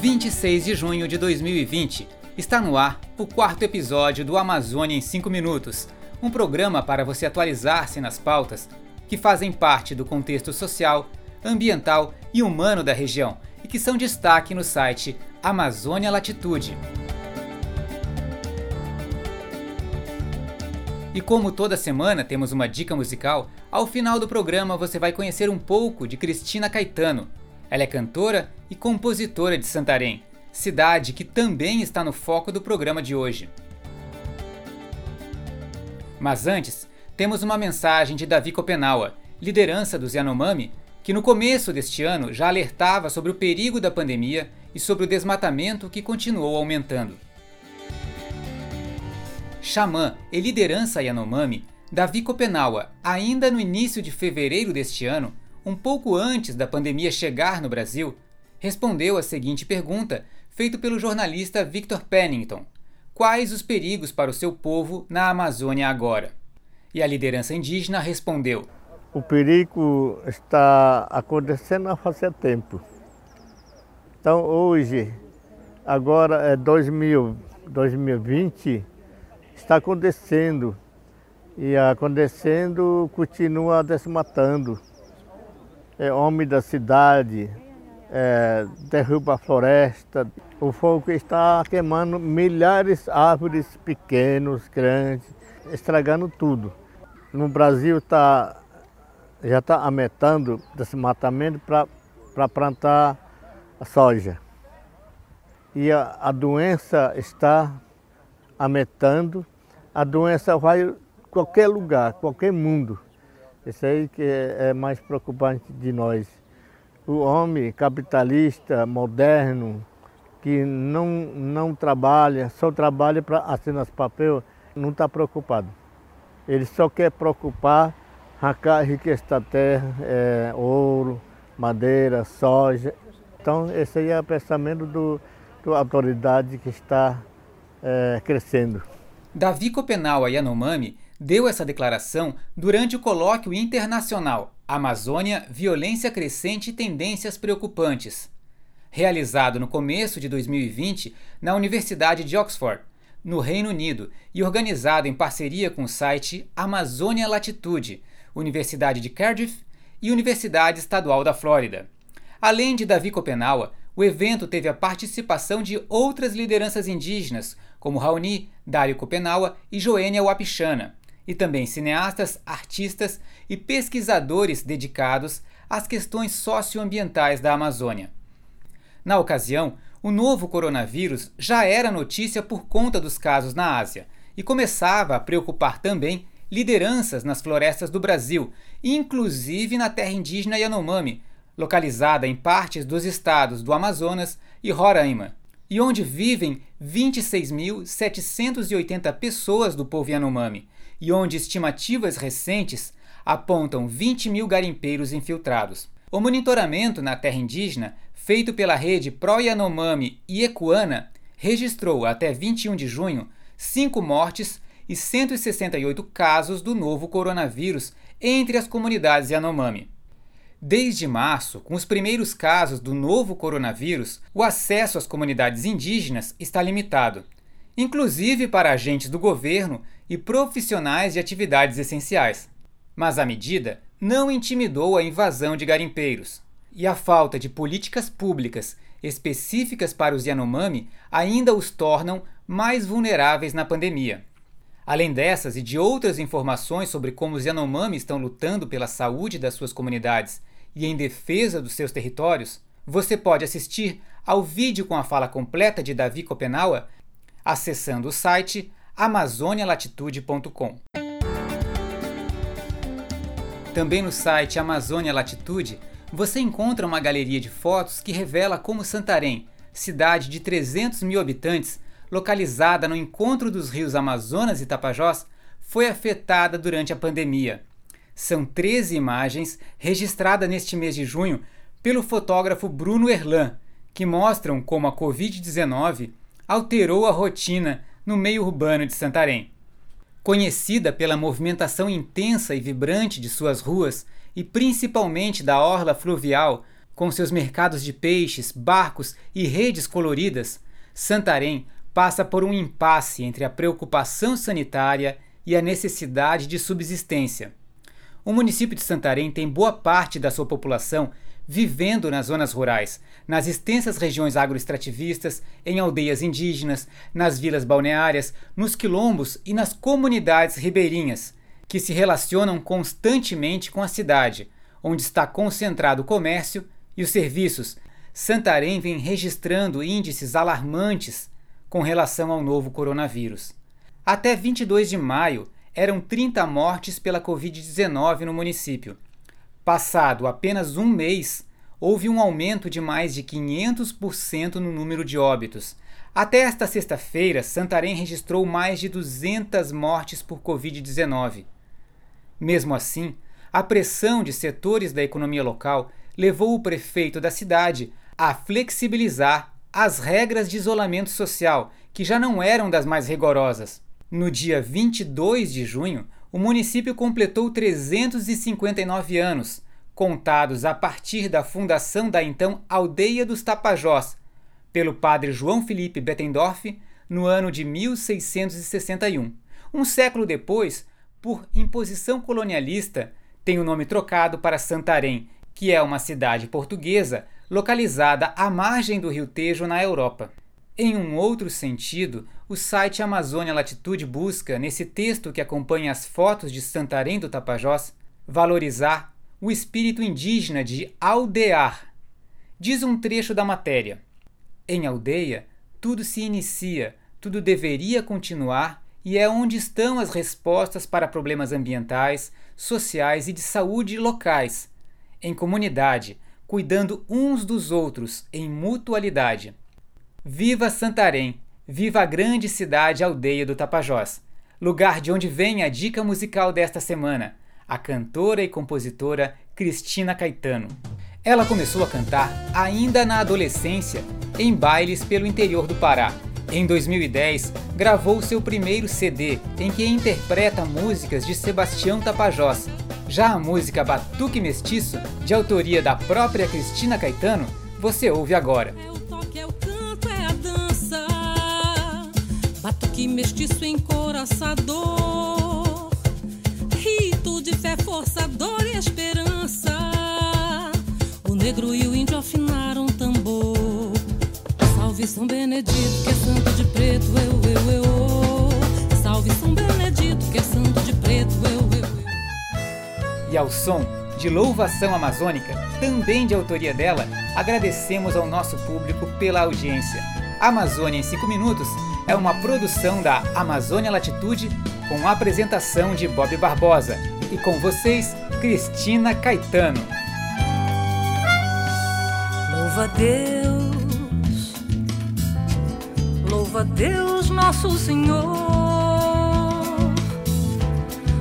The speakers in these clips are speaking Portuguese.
26 de junho de 2020. Está no ar o quarto episódio do Amazônia em 5 Minutos, um programa para você atualizar-se nas pautas que fazem parte do contexto social, ambiental e humano da região e que são destaque no site Amazônia Latitude. E como toda semana temos uma dica musical, ao final do programa você vai conhecer um pouco de Cristina Caetano. Ela é cantora e compositora de Santarém, cidade que também está no foco do programa de hoje. Mas antes, temos uma mensagem de Davi Copenaua, liderança dos Yanomami, que no começo deste ano já alertava sobre o perigo da pandemia e sobre o desmatamento que continuou aumentando. Xamã e liderança Yanomami, Davi Copenaua, ainda no início de fevereiro deste ano, um pouco antes da pandemia chegar no Brasil, respondeu a seguinte pergunta, feita pelo jornalista Victor Pennington: Quais os perigos para o seu povo na Amazônia agora? E a liderança indígena respondeu: O perigo está acontecendo há fazia tempo. Então, hoje, agora é 2000, 2020, está acontecendo. E acontecendo, continua desmatando. É homem da cidade, é, derruba a floresta. O fogo está queimando milhares de árvores pequenas, grandes, estragando tudo. No Brasil tá, já está aumentando desmatamento para plantar soja. E a, a doença está aumentando a doença vai qualquer lugar, qualquer mundo. Isso aí que é, é mais preocupante de nós. O homem capitalista, moderno, que não, não trabalha, só trabalha para assinar papel, não está preocupado. Ele só quer preocupar a riqueza da terra, é, ouro, madeira, soja. Então esse aí é o pensamento do, da autoridade que está é, crescendo. Davi Copenaua Yanomami deu essa declaração durante o colóquio internacional Amazônia, Violência Crescente e Tendências Preocupantes, realizado no começo de 2020 na Universidade de Oxford, no Reino Unido, e organizado em parceria com o site Amazônia Latitude, Universidade de Cardiff e Universidade Estadual da Flórida. Além de Davi Copenaua, o evento teve a participação de outras lideranças indígenas, como Raoni, Dário Copenaua e Joênia Wapichana, e também cineastas, artistas e pesquisadores dedicados às questões socioambientais da Amazônia. Na ocasião, o novo coronavírus já era notícia por conta dos casos na Ásia e começava a preocupar também lideranças nas florestas do Brasil, inclusive na terra indígena Yanomami, localizada em partes dos estados do Amazonas e Roraima, e onde vivem 26.780 pessoas do povo Yanomami, e onde estimativas recentes apontam 20 mil garimpeiros infiltrados. O monitoramento na terra indígena, feito pela rede Pro Yanomami e Ecuana, registrou até 21 de junho 5 mortes e 168 casos do novo coronavírus entre as comunidades Yanomami. Desde março, com os primeiros casos do novo coronavírus, o acesso às comunidades indígenas está limitado, inclusive para agentes do governo e profissionais de atividades essenciais. Mas a medida não intimidou a invasão de garimpeiros, e a falta de políticas públicas específicas para os Yanomami ainda os tornam mais vulneráveis na pandemia. Além dessas e de outras informações sobre como os Yanomami estão lutando pela saúde das suas comunidades e em defesa dos seus territórios, você pode assistir ao vídeo com a fala completa de Davi Copenaua acessando o site amazonialatitude.com. Também no site Amazônia Latitude você encontra uma galeria de fotos que revela como Santarém, cidade de 300 mil habitantes, localizada no encontro dos rios Amazonas e Tapajós, foi afetada durante a pandemia. São 13 imagens registradas neste mês de junho pelo fotógrafo Bruno Erlan, que mostram como a Covid-19 alterou a rotina no meio urbano de Santarém. Conhecida pela movimentação intensa e vibrante de suas ruas e principalmente da orla fluvial, Com seus mercados de peixes, barcos e redes coloridas, Santarém passa por um impasse entre a preocupação sanitária e a necessidade de subsistência. O município de Santarém tem boa parte da sua população vivendo nas zonas rurais, nas extensas regiões agroextrativistas, em aldeias indígenas, nas vilas balneárias, nos quilombos e nas comunidades ribeirinhas, que se relacionam constantemente com a cidade, onde está concentrado o comércio e os serviços. Santarém vem registrando índices alarmantes com relação ao novo coronavírus. Até 22 de maio, eram 30 mortes pela Covid-19 no município. Passado apenas um mês, houve um aumento de mais de 500% no número de óbitos. Até esta sexta-feira, Santarém registrou mais de 200 mortes por Covid-19. Mesmo assim, a pressão de setores da economia local levou o prefeito da cidade a flexibilizar as regras de isolamento social, que já não eram das mais rigorosas. No dia 22 de junho, o município completou 359 anos, contados a partir da fundação da então Aldeia dos Tapajós, pelo padre João Felipe Bettendorf, no ano de 1661. Um século depois, por imposição colonialista, tem o nome trocado para Santarém, que é uma cidade portuguesa localizada à margem do rio Tejo, na Europa. Em um outro sentido, o site Amazônia Latitude busca, nesse texto que acompanha as fotos de Santarém do Tapajós, valorizar o espírito indígena de aldear. Diz um trecho da matéria: Em aldeia, tudo se inicia, tudo deveria continuar e é onde estão as respostas para problemas ambientais, sociais e de saúde locais. Em comunidade, cuidando uns dos outros, em mutualidade. Viva Santarém! Viva a grande cidade aldeia do Tapajós! Lugar de onde vem a dica musical desta semana, a cantora e compositora Cristina Caetano. Ela começou a cantar ainda na adolescência, em bailes pelo interior do Pará. Em 2010, gravou seu primeiro CD, em que interpreta músicas de Sebastião Tapajós. Já a música Batuque Mestiço, de autoria da própria Cristina Caetano, você ouve agora. Batuque mestiço encoraçador, rito de fé forçador e esperança. O negro e o índio afinaram tambor. Salve São Benedito, que é santo de preto, eu, eu, eu. Salve São Benedito, que é santo de preto, eu, eu, eu. E ao som de Louvação Amazônica, também de autoria dela, agradecemos ao nosso público pela audiência. Amazônia em 5 Minutos é uma produção da Amazônia Latitude com apresentação de Bob Barbosa e com vocês, Cristina Caetano. Louva a Deus, louva a Deus, nosso Senhor.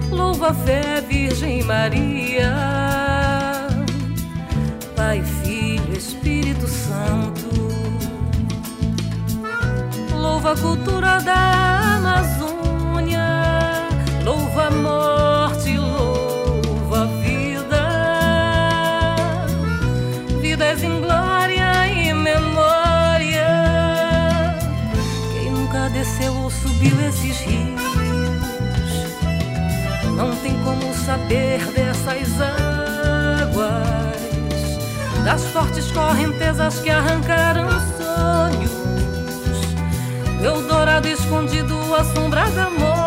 Louva a fé, Virgem Maria, Pai, Filho, Espírito Santo. Louva a cultura da Amazônia, louva a morte, louva a vida. Vidas em glória e memória. Quem nunca desceu ou subiu esses rios, não tem como saber dessas águas, das fortes correntezas que arrancaram sonhos. Eldorado escondido, a sombra da morte.